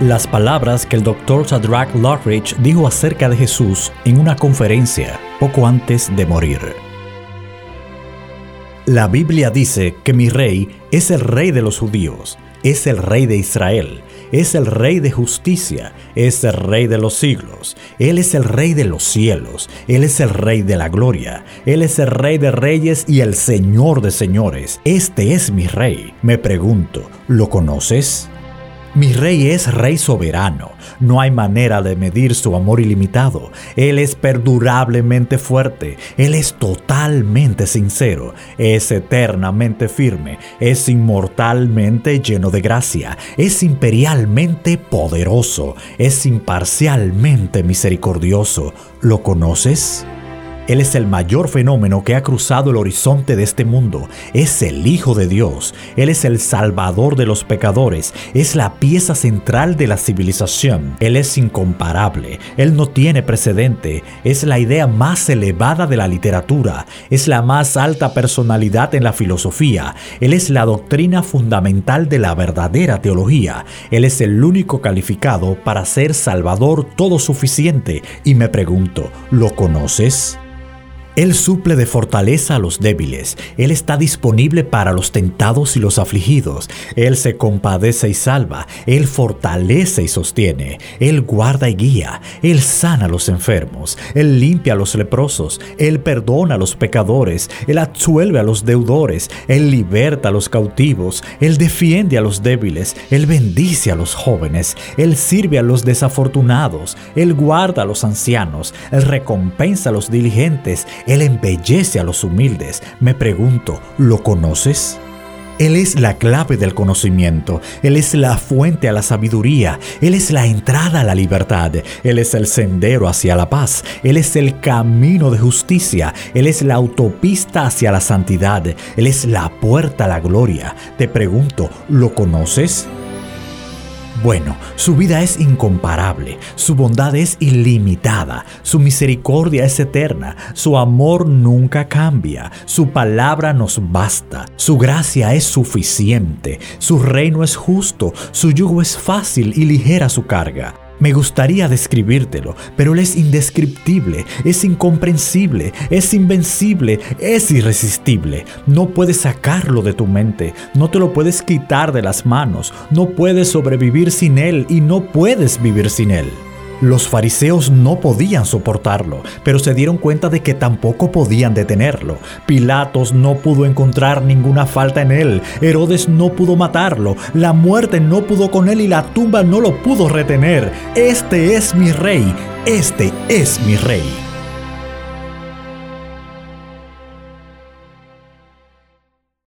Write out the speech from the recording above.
las palabras que el Dr. Shadrach Lockridge dijo acerca de Jesús en una conferencia poco antes de morir. La Biblia dice que mi rey es el rey de los judíos, es el rey de Israel, es el rey de justicia, es el rey de los siglos, Él es el rey de los cielos, Él es el rey de la gloria, Él es el rey de reyes y el señor de señores. Este es mi rey. Me pregunto, ¿lo conoces? Mi rey es rey soberano. No hay manera de medir su amor ilimitado. Él es perdurablemente fuerte. Él es totalmente sincero. Es eternamente firme. Es inmortalmente lleno de gracia. Es imperialmente poderoso. Es imparcialmente misericordioso. ¿Lo conoces? Él es el mayor fenómeno que ha cruzado el horizonte de este mundo. Es el Hijo de Dios. Él es el Salvador de los pecadores. Es la pieza central de la civilización. Él es incomparable. Él no tiene precedente. Es la idea más elevada de la literatura. Es la más alta personalidad en la filosofía. Él es la doctrina fundamental de la verdadera teología. Él es el único calificado para ser Salvador todo suficiente. Y me pregunto, ¿lo conoces? Él suple de fortaleza a los débiles. Él está disponible para los tentados y los afligidos. Él se compadece y salva. Él fortalece y sostiene. Él guarda y guía. Él sana a los enfermos. Él limpia a los leprosos. Él perdona a los pecadores. Él absuelve a los deudores. Él liberta a los cautivos. Él defiende a los débiles. Él bendice a los jóvenes. Él sirve a los desafortunados. Él guarda a los ancianos. Él recompensa a los diligentes. Él embellece a los humildes. Me pregunto, ¿lo conoces? Él es la clave del conocimiento, Él es la fuente a la sabiduría, Él es la entrada a la libertad, Él es el sendero hacia la paz, Él es el camino de justicia, Él es la autopista hacia la santidad, Él es la puerta a la gloria. Te pregunto, ¿lo conoces? Bueno, su vida es incomparable, su bondad es ilimitada, su misericordia es eterna, su amor nunca cambia, su palabra nos basta, su gracia es suficiente, su reino es justo, su yugo es fácil y ligera su carga. Me gustaría describírtelo, pero él es indescriptible, es incomprensible, es invencible, es irresistible. No puedes sacarlo de tu mente, no te lo puedes quitar de las manos, no puedes sobrevivir sin él y no puedes vivir sin él. Los fariseos no podían soportarlo, pero se dieron cuenta de que tampoco podían detenerlo. Pilatos no pudo encontrar ninguna falta en él, Herodes no pudo matarlo, la muerte no pudo con él y la tumba no lo pudo retener. Este es mi rey, este es mi rey.